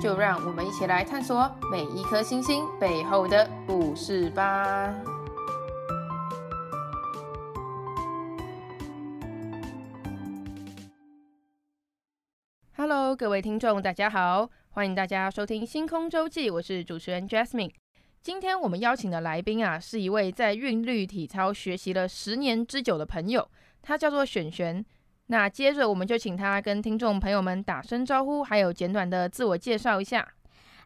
就让我们一起来探索每一颗星星背后的故事吧。Hello，各位听众，大家好，欢迎大家收听《星空周记》，我是主持人 Jasmine。今天我们邀请的来宾啊，是一位在韵律体操学习了十年之久的朋友，他叫做璇璇。那接着我们就请他跟听众朋友们打声招呼，还有简短的自我介绍一下。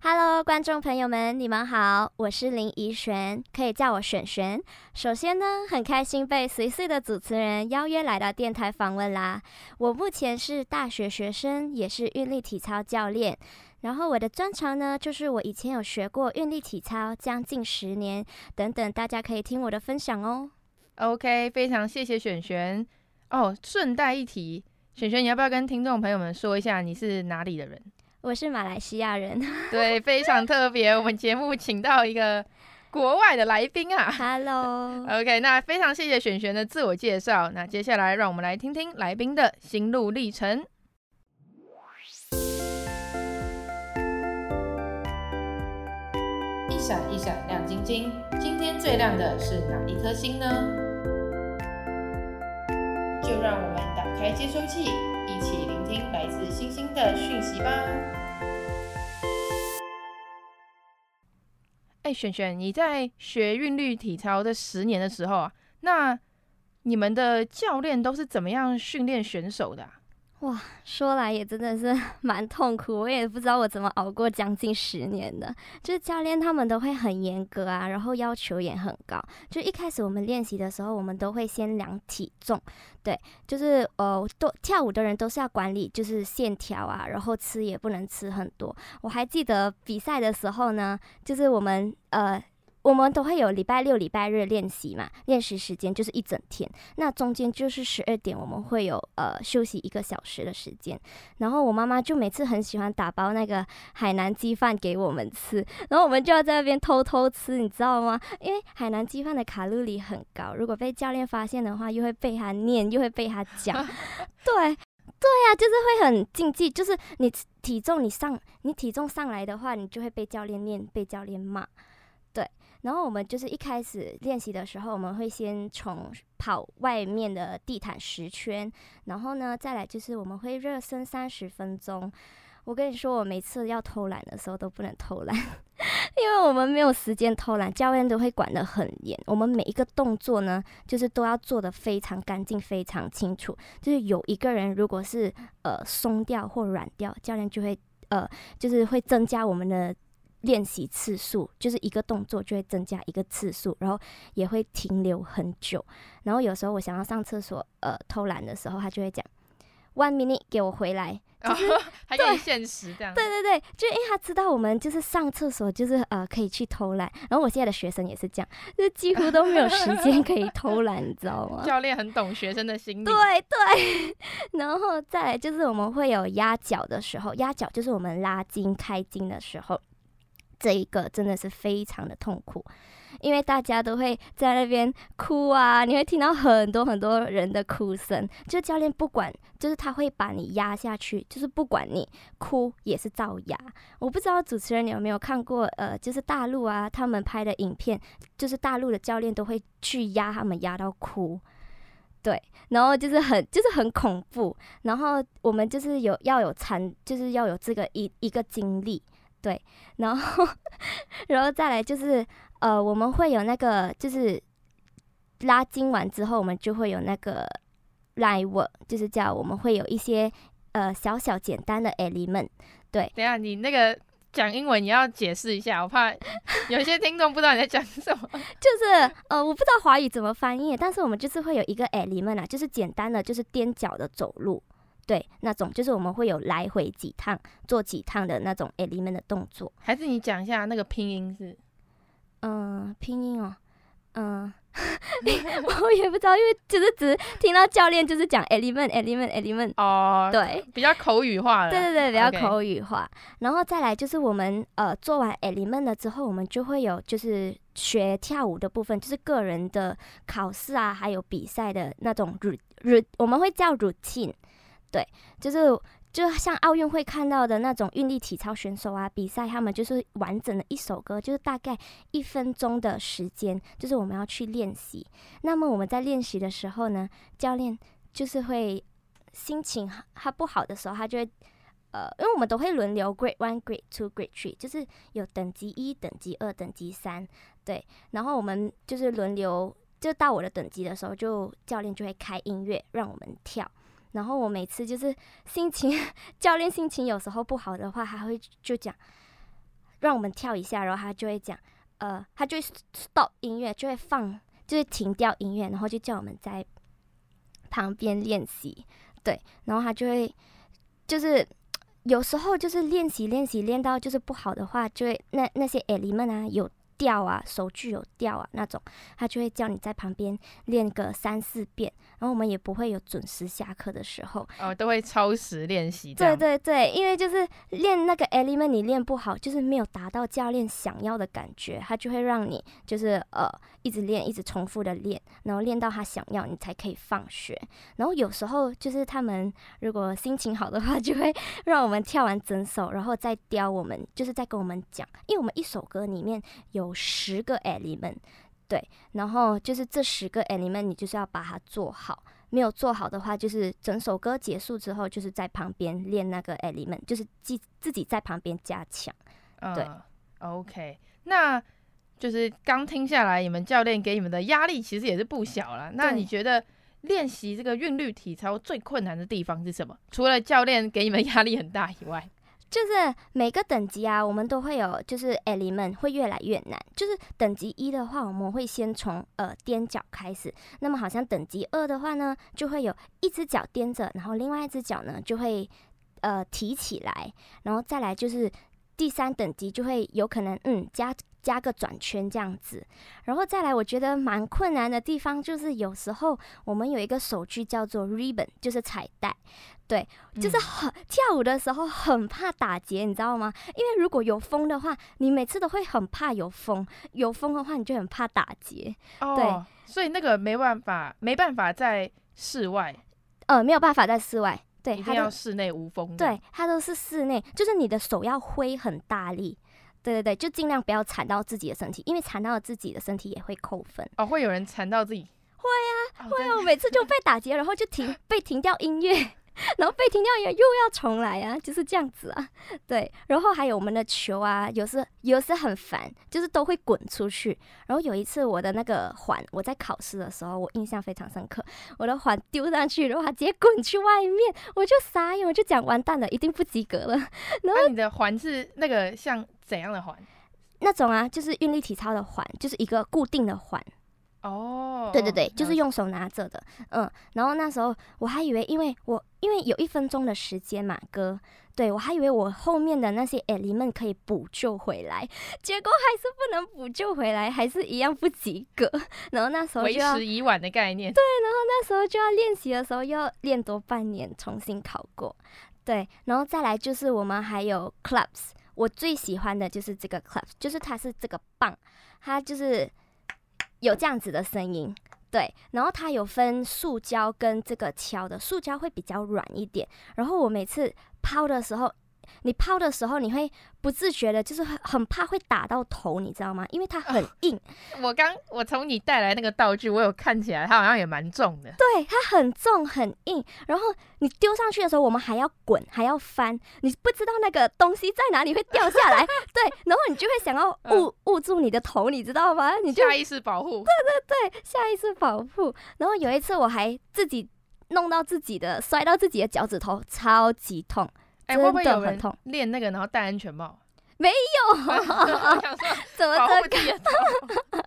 Hello，观众朋友们，你们好，我是林怡璇，可以叫我璇璇。首先呢，很开心被随岁的主持人邀约来到电台访问啦。我目前是大学学生，也是韵律体操教练。然后我的专长呢，就是我以前有学过韵律体操，将近十年等等，大家可以听我的分享哦。OK，非常谢谢璇璇。哦，顺带一提，璇璇，你要不要跟听众朋友们说一下你是哪里的人？我是马来西亚人。对，非常特别，我们节目请到一个国外的来宾啊。Hello。OK，那非常谢谢璇璇的自我介绍。那接下来让我们来听听来宾的心路历程。一闪一闪亮晶晶，今天最亮的是哪一颗星呢？就让我们打开接收器，一起聆听来自星星的讯息吧。哎，璇璇，你在学韵律体操的十年的时候啊，那你们的教练都是怎么样训练选手的？哇，说来也真的是 蛮痛苦，我也不知道我怎么熬过将近十年的。就是教练他们都会很严格啊，然后要求也很高。就一开始我们练习的时候，我们都会先量体重，对，就是呃，都跳舞的人都是要管理，就是线条啊，然后吃也不能吃很多。我还记得比赛的时候呢，就是我们呃。我们都会有礼拜六、礼拜日练习嘛，练习时间就是一整天。那中间就是十二点，我们会有呃休息一个小时的时间。然后我妈妈就每次很喜欢打包那个海南鸡饭给我们吃，然后我们就要在那边偷偷吃，你知道吗？因为海南鸡饭的卡路里很高，如果被教练发现的话，又会被他念，又会被他讲。对，对呀、啊，就是会很禁忌，就是你体重你上，你体重上来的话，你就会被教练念，被教练骂。然后我们就是一开始练习的时候，我们会先从跑外面的地毯十圈，然后呢，再来就是我们会热身三十分钟。我跟你说，我每次要偷懒的时候都不能偷懒，因为我们没有时间偷懒，教练都会管得很严。我们每一个动作呢，就是都要做得非常干净、非常清楚。就是有一个人如果是呃松掉或软掉，教练就会呃就是会增加我们的。练习次数就是一个动作就会增加一个次数，然后也会停留很久。然后有时候我想要上厕所，呃，偷懒的时候，他就会讲 one minute 给我回来，就是、哦、还可以限时这样。对对对，就因为他知道我们就是上厕所就是呃可以去偷懒。然后我现在的学生也是这样，就几乎都没有时间可以偷懒，你知道吗？教练很懂学生的心理。对对，然后再来就是我们会有压脚的时候，压脚就是我们拉筋开筋的时候。这一个真的是非常的痛苦，因为大家都会在那边哭啊，你会听到很多很多人的哭声。就教练不管，就是他会把你压下去，就是不管你哭也是照压。我不知道主持人你有没有看过，呃，就是大陆啊，他们拍的影片，就是大陆的教练都会去压他们压到哭，对，然后就是很就是很恐怖，然后我们就是有要有参，就是要有这个一一个经历。对，然后，然后再来就是，呃，我们会有那个，就是拉筋完之后，我们就会有那个 live，work，就是叫我们会有一些呃小小简单的 element。对，等下你那个讲英文你要解释一下，我怕 有些听众不知道你在讲什么。就是呃，我不知道华语怎么翻译，但是我们就是会有一个 element 啊，就是简单的，就是踮脚的走路。对，那种就是我们会有来回几趟做几趟的那种 element 的动作。还是你讲一下那个拼音是？嗯、呃，拼音哦，嗯、呃。我也不知道，因为就是只听到教练就是讲 element element element 哦，对，比较口语化了。对对对，比较口语化。然后再来就是我们呃做完 element 了之后，我们就会有就是学跳舞的部分，就是个人的考试啊，还有比赛的那种 routine，我们会叫 routine，对，就是。就像奥运会看到的那种运力体操选手啊，比赛他们就是完整的一首歌，就是大概一分钟的时间，就是我们要去练习。那么我们在练习的时候呢，教练就是会心情他不好的时候，他就会呃，因为我们都会轮流 Grade One、Grade Two、Grade Three，就是有等级一、等级二、等级三，对。然后我们就是轮流，就到我的等级的时候，就教练就会开音乐让我们跳。然后我每次就是心情，教练心情有时候不好的话，还会就讲让我们跳一下，然后他就会讲，呃，他就会 stop 音乐，就会放，就会停掉音乐，然后就叫我们在旁边练习，对，然后他就会就是有时候就是练习练习练到就是不好的话，就会那那些 element 啊有。掉啊，手具有掉啊，那种他就会叫你在旁边练个三四遍，然后我们也不会有准时下课的时候，哦，都会超时练习。对对对，因为就是练那个 element 你练不好，就是没有达到教练想要的感觉，他就会让你就是呃一直练，一直重复的练，然后练到他想要，你才可以放学。然后有时候就是他们如果心情好的话，就会让我们跳完整首，然后再雕我们，就是再跟我们讲，因为我们一首歌里面有。十个 element，对，然后就是这十个 element，你就是要把它做好。没有做好的话，就是整首歌结束之后，就是在旁边练那个 element，就是自自己在旁边加强。对、嗯、OK，那就是刚听下来，你们教练给你们的压力其实也是不小了。那你觉得练习这个韵律体操最困难的地方是什么？除了教练给你们压力很大以外？就是每个等级啊，我们都会有，就是 element 会越来越难。就是等级一的话，我们会先从呃踮脚开始。那么好像等级二的话呢，就会有一只脚踮着，然后另外一只脚呢就会呃提起来，然后再来就是第三等级就会有可能嗯加加个转圈这样子。然后再来，我觉得蛮困难的地方就是有时候我们有一个手具叫做 ribbon，就是彩带。对，就是很、嗯、跳舞的时候很怕打结，你知道吗？因为如果有风的话，你每次都会很怕有风。有风的话，你就很怕打结。哦，对，所以那个没办法，没办法在室外。呃，没有办法在室外。对，一定要室内无风。对，它都是室内，就是你的手要挥很大力。对对对，就尽量不要缠到自己的身体，因为缠到了自己的身体也会扣分。哦，会有人缠到自己？会啊，哦、会啊，我每次就被打结，然后就停，被停掉音乐。然后被停掉也又要重来啊，就是这样子啊，对。然后还有我们的球啊，有时有时很烦，就是都会滚出去。然后有一次我的那个环，我在考试的时候，我印象非常深刻，我的环丢上去，然后它直接滚去外面，我就傻眼，我就讲完蛋了，一定不及格了。然后那你的环是那个像怎样的环？那种啊，就是韵律体操的环，就是一个固定的环。哦，oh, 对对对，就是用手拿着的，嗯，然后那时候我还以为，因为我因为有一分钟的时间嘛，哥，对，我还以为我后面的那些 element 可以补救回来，结果还是不能补救回来，还是一样不及格。然后那时候为时已晚的概念，对，然后那时候就要练习的时候要练多半年，重新考过，对，然后再来就是我们还有 clubs，我最喜欢的就是这个 clubs，就是它是这个棒，它就是。有这样子的声音，对，然后它有分塑胶跟这个敲的，塑胶会比较软一点。然后我每次抛的时候，你抛的时候，你会不自觉的，就是很很怕会打到头，你知道吗？因为它很硬。哦、我刚我从你带来那个道具，我有看起来，它好像也蛮重的。对，它很重很硬。然后你丢上去的时候，我们还要滚，还要翻，你不知道那个东西在哪里会掉下来。对，然后你就会想要捂捂住你的头，你知道吗？你就下意识保护。对对对，下意识保护。然后有一次我还自己弄到自己的，摔到自己的脚趾头，超级痛。哎，会不会有人练那个，然后戴安全帽？没有，怎么这个？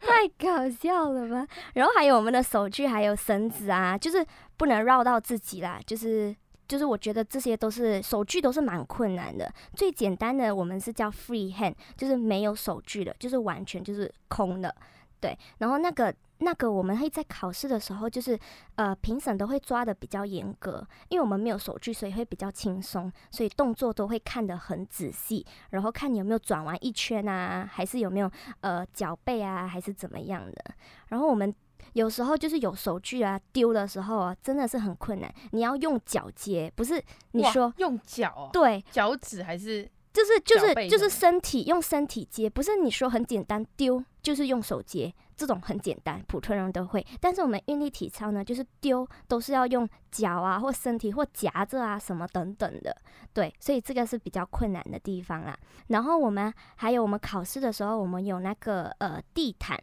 太搞笑了吧？然后还有我们的手具，还有绳子啊，就是不能绕到自己啦。就是就是，我觉得这些都是手具都是蛮困难的。最简单的，我们是叫 free hand，就是没有手具的，就是完全就是空的。对，然后那个。那个我们会在考试的时候，就是呃评审都会抓的比较严格，因为我们没有手具，所以会比较轻松，所以动作都会看得很仔细，然后看你有没有转完一圈啊，还是有没有呃脚背啊，还是怎么样的。然后我们有时候就是有手具啊丢的时候啊，真的是很困难，你要用脚接，不是你说用脚啊？对，脚趾还是就是就是就是身体用身体接，不是你说很简单丢就是用手接。这种很简单，普通人都会。但是我们韵律体操呢，就是丢都是要用脚啊，或身体，或夹着啊，什么等等的。对，所以这个是比较困难的地方啦。然后我们还有我们考试的时候，我们有那个呃地毯，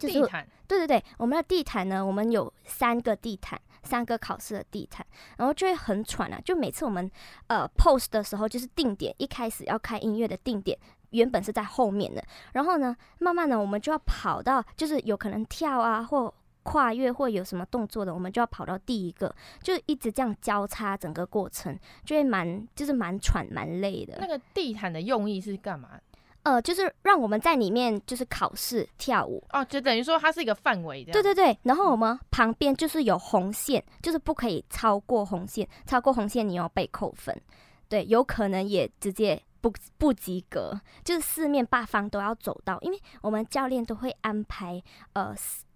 就是地毯。对对对，我们的地毯呢，我们有三个地毯，三个考试的地毯，然后就会很喘啊。就每次我们呃 pose 的时候，就是定点，一开始要开音乐的定点。原本是在后面的，然后呢，慢慢的我们就要跑到，就是有可能跳啊或跨越或有什么动作的，我们就要跑到第一个，就一直这样交叉整个过程，就会蛮就是蛮喘蛮累的。那个地毯的用意是干嘛？呃，就是让我们在里面就是考试跳舞哦，就等于说它是一个范围的。对对对，然后我们旁边就是有红线，就是不可以超过红线，超过红线你要被扣分，对，有可能也直接。不不及格，就是四面八方都要走到，因为我们教练都会安排，呃，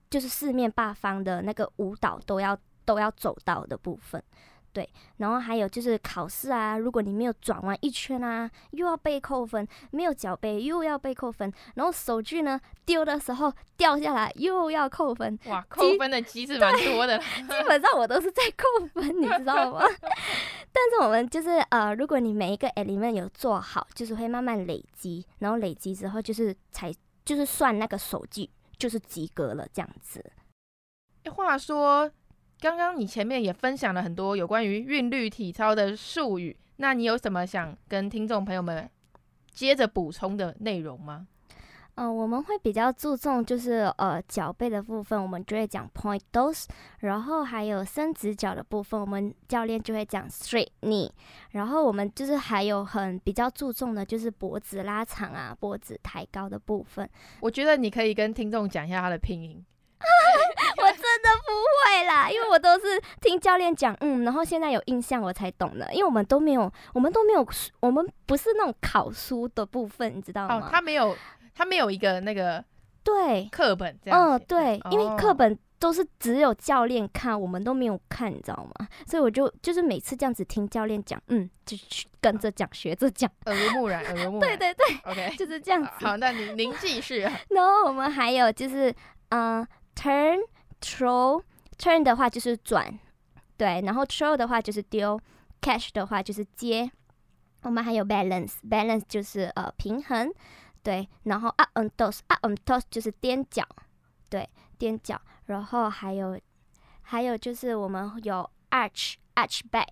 就是四面八方的那个舞蹈都要都要走到的部分。对，然后还有就是考试啊，如果你没有转完一圈啊，又要被扣分；没有脚背又要被扣分。然后手具呢丢的时候掉下来又要扣分。哇，扣分的机制蛮多的。基本上我都是在扣分，你知道吗？但是我们就是呃，如果你每一个 element 有做好，就是会慢慢累积，然后累积之后就是才就是算那个手具就是及格了这样子。话说。刚刚你前面也分享了很多有关于韵律体操的术语，那你有什么想跟听众朋友们接着补充的内容吗？嗯、呃，我们会比较注重就是呃脚背的部分，我们就会讲 point toes，然后还有伸直脚的部分，我们教练就会讲 straight knee，然后我们就是还有很比较注重的就是脖子拉长啊，脖子抬高的部分。我觉得你可以跟听众讲一下它的拼音。我真的不会啦，因为我都是听教练讲，嗯，然后现在有印象我才懂的，因为我们都没有，我们都没有，我们不是那种考书的部分，你知道吗？哦，他没有，他没有一个那个对课本这样，嗯，对，因为课本都是只有教练看，我们都没有看，你知道吗？所以我就就是每次这样子听教练讲，嗯，就去跟着讲，学着讲，耳濡目染，耳濡目 染，对对对，OK，就是这样子。好，那您您继续。然后我们还有就是，嗯，turn。throw turn 的话就是转，对，然后 throw 的话就是丢，catch 的话就是接。我们还有 balance，balance 就是呃平衡，对，然后 up and toss，up and toss 就是踮脚，对，踮脚。然后还有还有就是我们有 arch，arch back，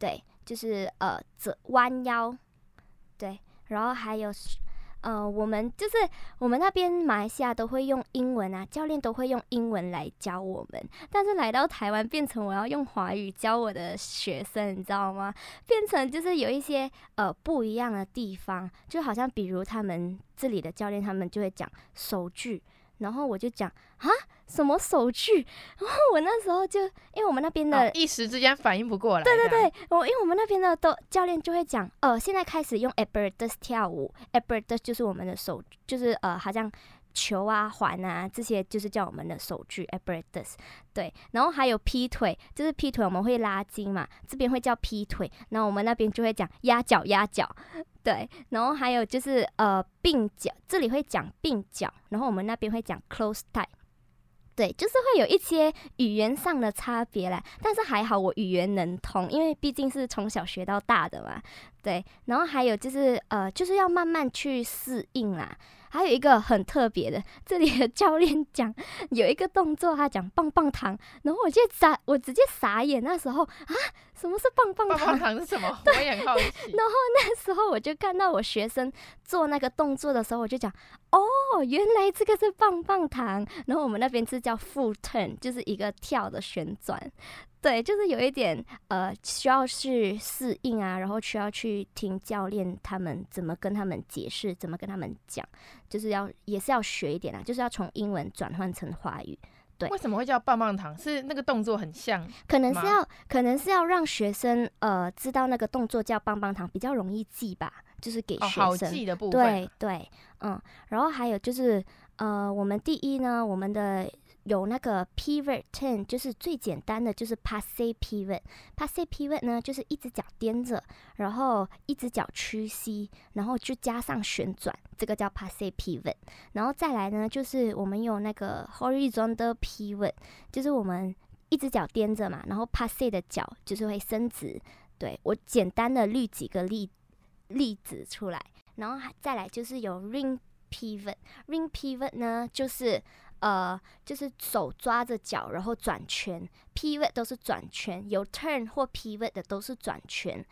对，就是呃侧弯腰，对，然后还有。呃，我们就是我们那边马来西亚都会用英文啊，教练都会用英文来教我们。但是来到台湾，变成我要用华语教我的学生，你知道吗？变成就是有一些呃不一样的地方，就好像比如他们这里的教练，他们就会讲手句。然后我就讲啊，什么手具？然后我那时候就，因为我们那边的、哦、一时之间反应不过来。对对对，我因为我们那边的都教练就会讲，呃，现在开始用 apparatus 跳舞，apparatus 就是我们的手，就是呃，好像球啊、环啊这些，就是叫我们的手具 apparatus。对，然后还有劈腿，就是劈腿我们会拉筋嘛，这边会叫劈腿，然后我们那边就会讲压脚压脚。对，然后还有就是呃并角，这里会讲并角，然后我们那边会讲 close tie。对，就是会有一些语言上的差别啦，但是还好我语言能通，因为毕竟是从小学到大的嘛。对，然后还有就是呃就是要慢慢去适应啦。还有一个很特别的，这里的教练讲有一个动作，他讲棒棒糖，然后我就傻，我直接傻眼。那时候啊，什么是棒棒糖？棒棒糖是什么？我也很好奇。然后那时候我就看到我学生做那个动作的时候，我就讲，哦，原来这个是棒棒糖。然后我们那边是叫 full turn，就是一个跳的旋转。对，就是有一点呃，需要去适应啊，然后需要去听教练他们怎么跟他们解释，怎么跟他们讲，就是要也是要学一点啊，就是要从英文转换成华语。对，为什么会叫棒棒糖？是那个动作很像？可能是要，可能是要让学生呃知道那个动作叫棒棒糖，比较容易记吧，就是给学生、哦、好记的部分。对对，嗯，然后还有就是呃，我们第一呢，我们的。有那个 pivot turn，就是最简单的，就是 passe pivot。passe pivot 呢，就是一只脚踮着，然后一只脚屈膝，然后就加上旋转，这个叫 passe pivot。然后再来呢，就是我们有那个 horizontal pivot，就是我们一只脚踮着嘛，然后 passe 的脚就是会伸直。对，我简单的举几个例例子出来，然后再来就是有 ring pivot。ring pivot 呢，就是。呃，就是手抓着脚，然后转圈，pivot 都是转圈，有 turn 或 pivot 的都是转圈。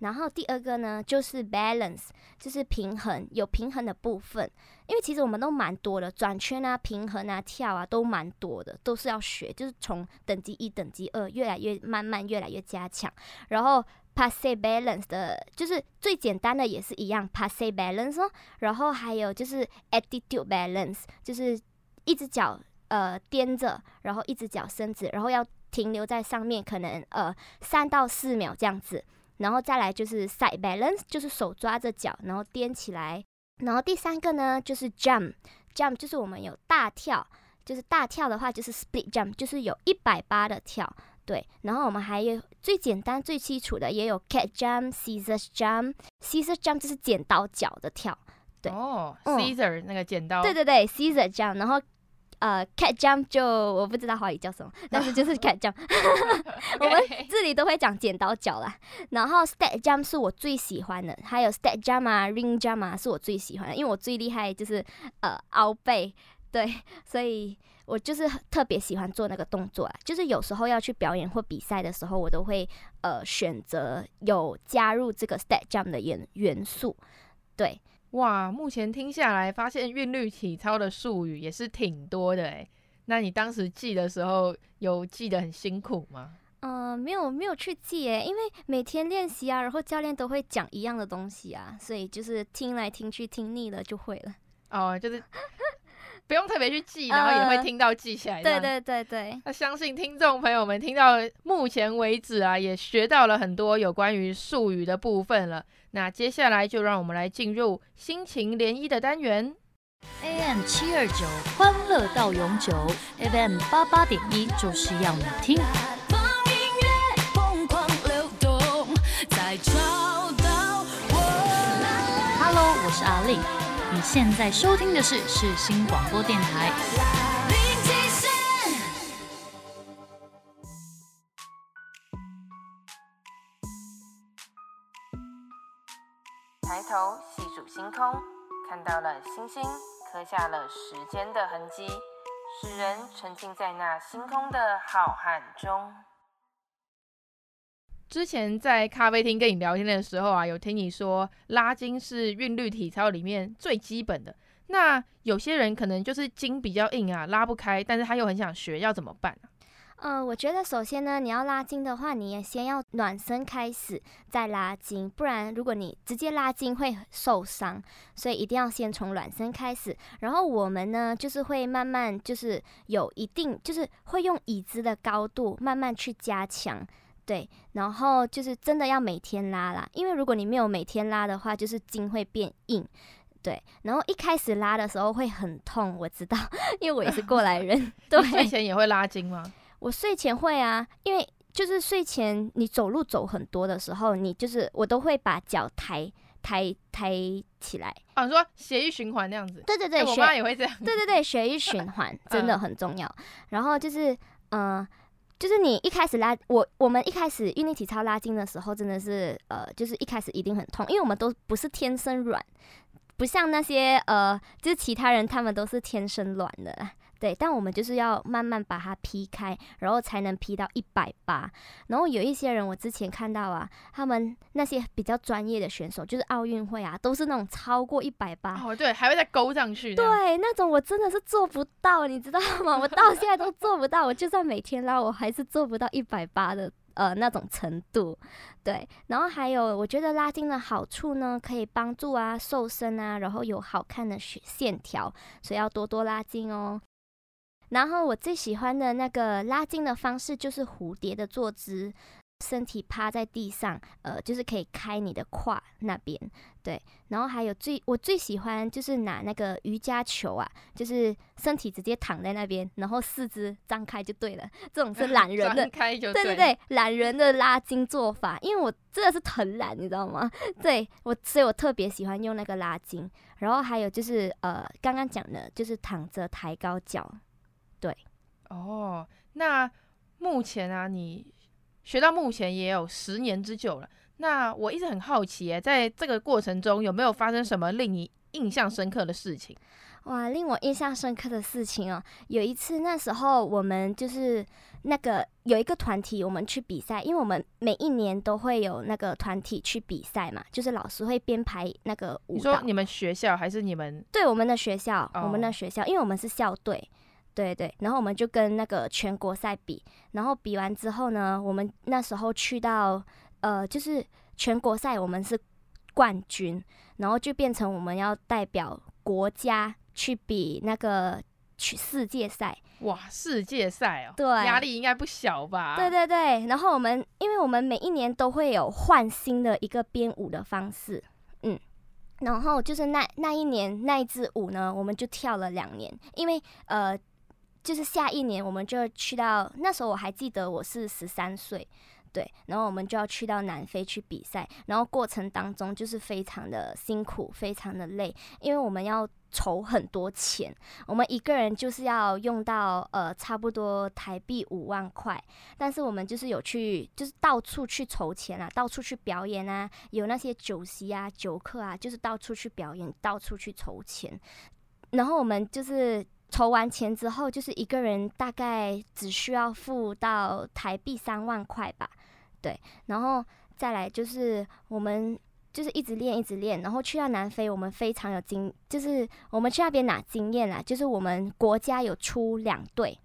然后第二个呢，就是 balance，就是平衡，有平衡的部分。因为其实我们都蛮多的，转圈啊、平衡啊、跳啊，都蛮多的，都是要学。就是从等级一、等级二，越来越慢慢，越来越加强。然后 passe balance 的，就是最简单的也是一样，passe balance。然后还有就是 attitude balance，就是。一只脚呃踮着，然后一只脚伸直，然后要停留在上面，可能呃三到四秒这样子，然后再来就是 side balance，就是手抓着脚，然后踮起来，然后第三个呢就是 jump，jump 就是我们有大跳，就是大跳的话就是 split jump，就是有一百八的跳，对，然后我们还有最简单最基础的也有 cat jump，scissors jump，scissors jump 就是剪刀脚的跳。对哦，Caesar、嗯、那个剪刀，对对对，Caesar jump，然后呃，cat jump 就我不知道华语叫什么，但是就是 cat jump，我们这里都会讲剪刀脚啦。然后 step jump 是我最喜欢的，还有 step jump 啊，ring jump 啊是我最喜欢的，因为我最厉害就是呃凹背，对，所以我就是特别喜欢做那个动作啊。就是有时候要去表演或比赛的时候，我都会呃选择有加入这个 step jump 的元元素，对。哇，目前听下来，发现韵律体操的术语也是挺多的诶。那你当时记的时候，有记得很辛苦吗？嗯、呃，没有，没有去记诶，因为每天练习啊，然后教练都会讲一样的东西啊，所以就是听来听去，听腻了就会了。哦，就是。不用特别去记，然后也会听到记起来。对对对对。那相信听众朋友们听到目前为止啊，也学到了很多有关于术语的部分了。那接下来就让我们来进入心情涟漪的单元。AM 七二九，欢乐到永久；FM 八八点一，就是要你听。Hello，我是阿丽。你现在收听的是世新广播电台。抬头细数星空，看到了星星，刻下了时间的痕迹，使人沉浸在那星空的浩瀚中。之前在咖啡厅跟你聊天的时候啊，有听你说拉筋是韵律体操里面最基本的。那有些人可能就是筋比较硬啊，拉不开，但是他又很想学，要怎么办啊？呃，我觉得首先呢，你要拉筋的话，你也先要暖身开始再拉筋，不然如果你直接拉筋会受伤，所以一定要先从暖身开始。然后我们呢，就是会慢慢就是有一定，就是会用椅子的高度慢慢去加强。对，然后就是真的要每天拉啦，因为如果你没有每天拉的话，就是筋会变硬。对，然后一开始拉的时候会很痛，我知道，因为我也是过来人。对，睡前也会拉筋吗？我睡前会啊，因为就是睡前你走路走很多的时候，你就是我都会把脚抬抬抬起来。啊，你说血液循环那样子？对对对，欸、我妈也会这样。对对对，血液循环 真的很重要。嗯、然后就是嗯。呃就是你一开始拉我，我们一开始韵律体操拉筋的时候，真的是呃，就是一开始一定很痛，因为我们都不是天生软，不像那些呃，就是其他人他们都是天生软的，对，但我们就是要慢慢把它劈开，然后才能劈到一百八。然后有一些人，我之前看到啊，他们那些比较专业的选手，就是奥运会啊，都是那种超过一百八。哦，对，还会再勾上去。对，那种我真的是做不到，你知道吗？我到现在都做不到，我就算每天拉，我还是做不到一百八的呃那种程度。对，然后还有，我觉得拉筋的好处呢，可以帮助啊瘦身啊，然后有好看的线条，所以要多多拉筋哦。然后我最喜欢的那个拉筋的方式就是蝴蝶的坐姿，身体趴在地上，呃，就是可以开你的胯那边，对。然后还有最我最喜欢就是拿那个瑜伽球啊，就是身体直接躺在那边，然后四肢张开就对了。这种是懒人的，开就对，对对对，懒人的拉筋做法。因为我真的是很懒，你知道吗？对我，所以我特别喜欢用那个拉筋。然后还有就是呃，刚刚讲的就是躺着抬高脚。对，哦，那目前啊，你学到目前也有十年之久了。那我一直很好奇，哎，在这个过程中有没有发生什么令你印象深刻的事情？哇，令我印象深刻的事情哦，有一次那时候我们就是那个有一个团体，我们去比赛，因为我们每一年都会有那个团体去比赛嘛，就是老师会编排那个舞蹈。你说你们学校还是你们？对，我们的学校，哦，我们的学校，因为我们是校队。对对，然后我们就跟那个全国赛比，然后比完之后呢，我们那时候去到呃，就是全国赛，我们是冠军，然后就变成我们要代表国家去比那个去世界赛。哇，世界赛哦，对，压力应该不小吧？对对对，然后我们因为我们每一年都会有换新的一个编舞的方式，嗯，然后就是那那一年那一支舞呢，我们就跳了两年，因为呃。就是下一年我们就去到，那时候我还记得我是十三岁，对，然后我们就要去到南非去比赛，然后过程当中就是非常的辛苦，非常的累，因为我们要筹很多钱，我们一个人就是要用到呃差不多台币五万块，但是我们就是有去就是到处去筹钱啊，到处去表演啊，有那些酒席啊、酒客啊，就是到处去表演，到处去筹钱，然后我们就是。筹完钱之后，就是一个人大概只需要付到台币三万块吧，对，然后再来就是我们就是一直练一直练，然后去到南非，我们非常有经，就是我们去那边拿经验啦，就是我们国家有出两队，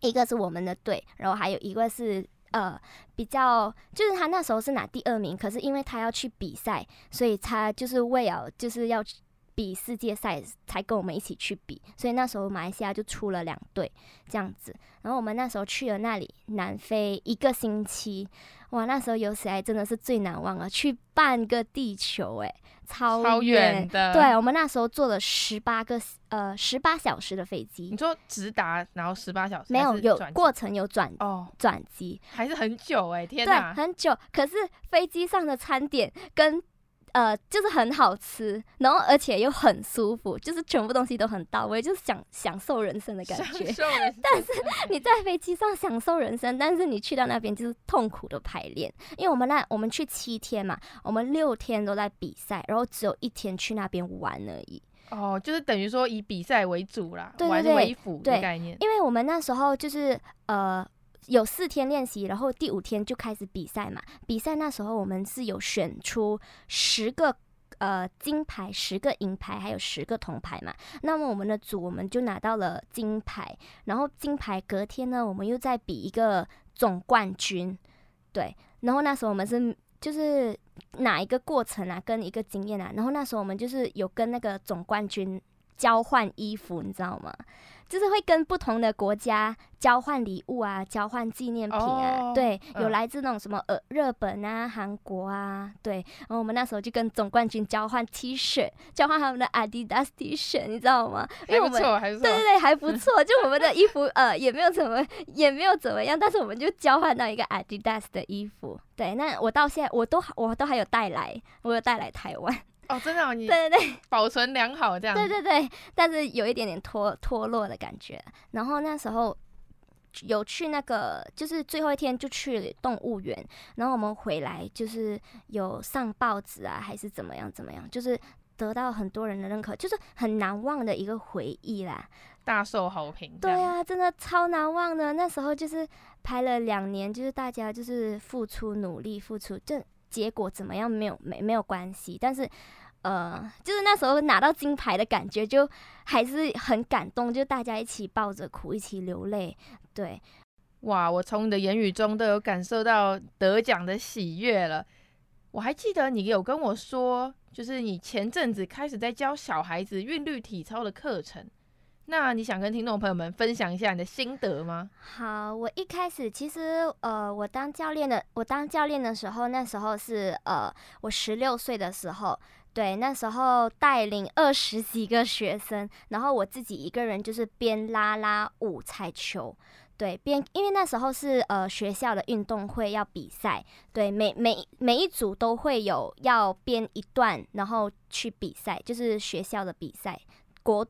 一个是我们的队，然后还有一个是呃比较，就是他那时候是拿第二名，可是因为他要去比赛，所以他就是为了就是要。比世界赛才跟我们一起去比，所以那时候马来西亚就出了两队这样子。然后我们那时候去了那里南非一个星期，哇，那时候有史以来真的是最难忘了，去半个地球，诶，超超远的。对，我们那时候坐了十八个呃十八小时的飞机。你说直达，然后十八小时？没有，有过程有转哦转机，还是很久诶，天哪，对，很久。可是飞机上的餐点跟呃，就是很好吃，然后而且又很舒服，就是全部东西都很到位，就是享享受人生的感觉。但是你在飞机上享受人生，但是你去到那边就是痛苦的排练，因为我们那我们去七天嘛，我们六天都在比赛，然后只有一天去那边玩而已。哦，就是等于说以比赛为主啦，对对对，玩为辅的概念。因为我们那时候就是呃。有四天练习，然后第五天就开始比赛嘛。比赛那时候我们是有选出十个呃金牌、十个银牌，还有十个铜牌嘛。那么我们的组我们就拿到了金牌，然后金牌隔天呢，我们又再比一个总冠军。对，然后那时候我们是就是哪一个过程啊，跟一个经验啊。然后那时候我们就是有跟那个总冠军交换衣服，你知道吗？就是会跟不同的国家交换礼物啊，交换纪念品啊，oh, 对，有来自那种什么呃日本啊、韩国啊，对，然后我们那时候就跟总冠军交换 T 恤，交换他们的 Adidas T 恤，你知道吗？因为我们还不错，对对对，还不错，就我们的衣服呃也没有怎么也没有怎么样，但是我们就交换到一个 Adidas 的衣服，对，那我到现在我都我都还有带来，我有带来台湾。哦，真的、哦，你对对对，保存良好这样。对对对，但是有一点点脱脱落的感觉。然后那时候有去那个，就是最后一天就去动物园，然后我们回来就是有上报纸啊，还是怎么样怎么样，就是得到很多人的认可，就是很难忘的一个回忆啦，大受好评。对啊，真的超难忘的。那时候就是拍了两年，就是大家就是付出努力，付出，这结果怎么样没有没没有关系，但是。呃，就是那时候拿到金牌的感觉，就还是很感动，就大家一起抱着哭，一起流泪。对，哇，我从你的言语中都有感受到得奖的喜悦了。我还记得你有跟我说，就是你前阵子开始在教小孩子韵律体操的课程，那你想跟听众朋友们分享一下你的心得吗？好，我一开始其实呃，我当教练的，我当教练的时候，那时候是呃，我十六岁的时候。对，那时候带领二十几个学生，然后我自己一个人就是边拉拉舞彩球，对，边因为那时候是呃学校的运动会要比赛，对，每每每一组都会有要编一段，然后去比赛，就是学校的比赛，国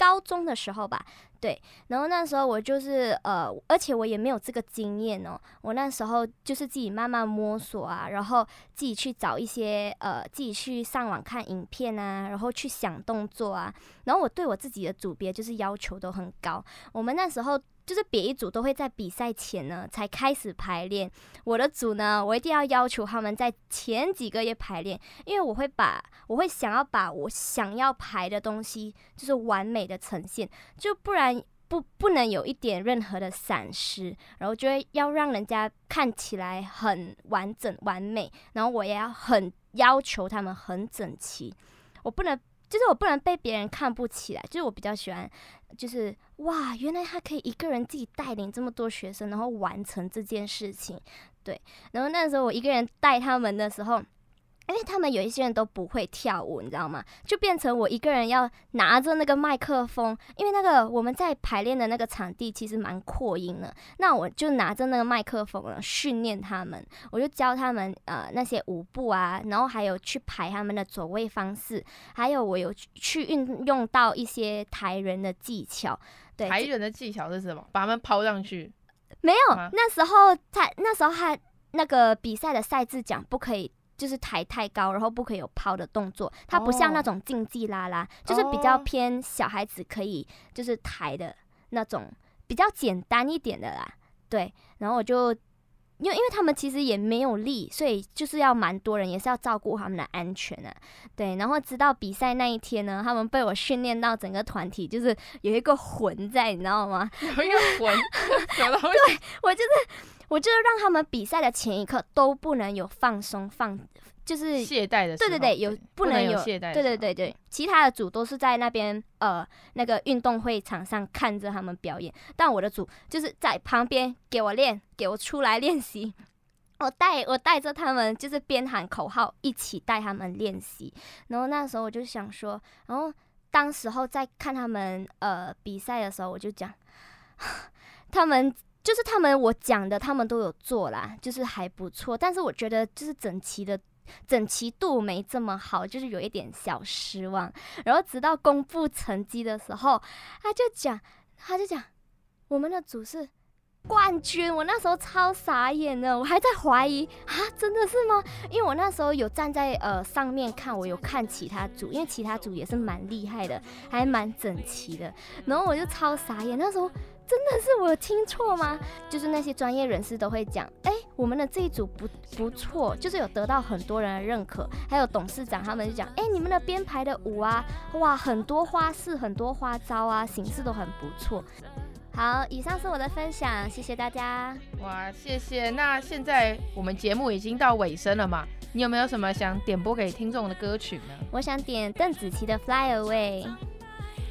高中的时候吧。对，然后那时候我就是呃，而且我也没有这个经验哦。我那时候就是自己慢慢摸索啊，然后自己去找一些呃，自己去上网看影片啊，然后去想动作啊。然后我对我自己的组别就是要求都很高。我们那时候。就是别一组都会在比赛前呢才开始排练，我的组呢，我一定要要求他们在前几个月排练，因为我会把我会想要把我想要排的东西就是完美的呈现，就不然不不能有一点任何的闪失，然后就会要让人家看起来很完整完美，然后我也要很要求他们很整齐，我不能。就是我不能被别人看不起来，就是我比较喜欢，就是哇，原来他可以一个人自己带领这么多学生，然后完成这件事情，对。然后那时候我一个人带他们的时候。因为他们有一些人都不会跳舞，你知道吗？就变成我一个人要拿着那个麦克风，因为那个我们在排练的那个场地其实蛮扩音的，那我就拿着那个麦克风了，训练他们，我就教他们呃那些舞步啊，然后还有去排他们的走位方式，还有我有去运用到一些抬人的技巧。对，抬人的技巧是什么？把他们抛上去？没有，那时候他那时候还那个比赛的赛制讲不可以。就是抬太高，然后不可以有抛的动作。它不像那种竞技啦啦，就是比较偏小孩子可以就是抬的那种，比较简单一点的啦。对，然后我就因为因为他们其实也没有力，所以就是要蛮多人，也是要照顾他们的安全啊。对，然后直到比赛那一天呢，他们被我训练到整个团体就是有一个魂在，你知道吗？有一个魂，对，我就是。我就是让他们比赛的前一刻都不能有放松放，就是懈怠的时候。对对对，有不能有，能有懈怠。对对对对，其他的组都是在那边呃那个运动会场上看着他们表演，但我的组就是在旁边给我练，给我出来练习。我带我带着他们，就是边喊口号一起带他们练习。然后那时候我就想说，然后当时候在看他们呃比赛的时候，我就讲 他们。就是他们，我讲的他们都有做啦，就是还不错。但是我觉得就是整齐的整齐度没这么好，就是有一点小失望。然后直到公布成绩的时候，他就讲，他就讲我们的组是冠军。我那时候超傻眼的，我还在怀疑啊，真的是吗？因为我那时候有站在呃上面看，我有看其他组，因为其他组也是蛮厉害的，还蛮整齐的。然后我就超傻眼，那时候。真的是我有听错吗？就是那些专业人士都会讲，哎、欸，我们的这一组不不错，就是有得到很多人的认可。还有董事长他们就讲，哎、欸，你们的编排的舞啊，哇，很多花式，很多花招啊，形式都很不错。好，以上是我的分享，谢谢大家。哇，谢谢。那现在我们节目已经到尾声了嘛？你有没有什么想点播给听众的歌曲呢？我想点邓紫棋的《Fly Away》。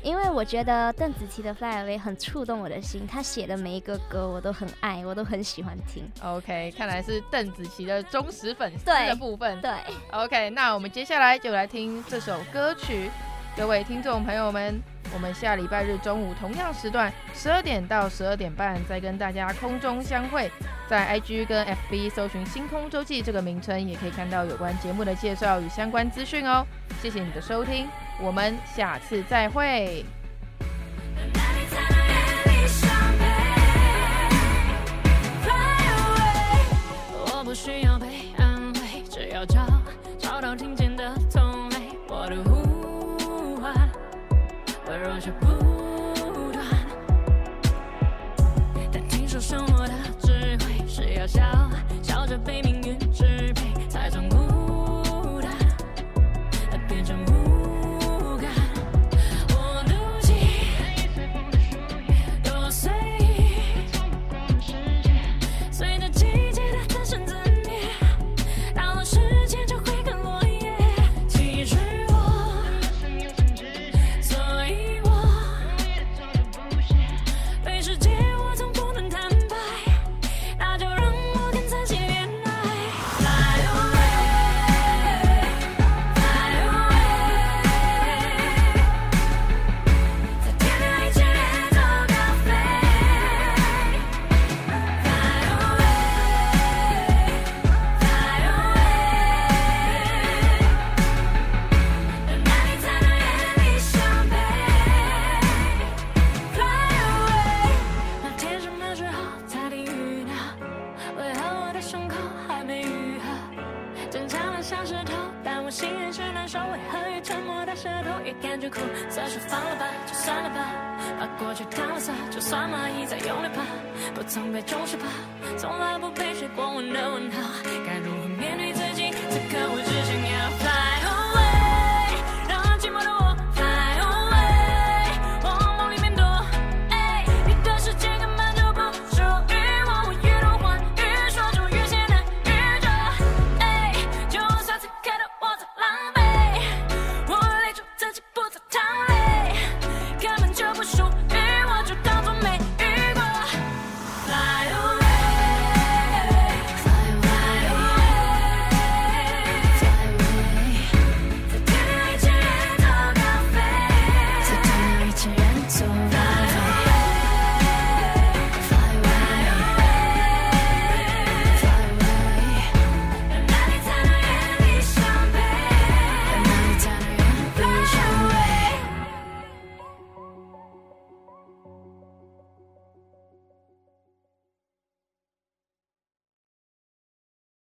因为我觉得邓紫棋的《Fly Away》很触动我的心，她写的每一个歌我都很爱，我都很喜欢听。OK，看来是邓紫棋的忠实粉丝的部分。对，对，OK，那我们接下来就来听这首歌曲。各位听众朋友们，我们下礼拜日中午同样时段，十二点到十二点半再跟大家空中相会。在 IG 跟 FB 搜寻“星空周记”这个名称，也可以看到有关节目的介绍与相关资讯哦。谢谢你的收听。我们下次再会。我不需要被安慰，只要找找到听见的同类。我的呼唤，温柔却不断。但听说生活的智慧是要笑，笑着被命运。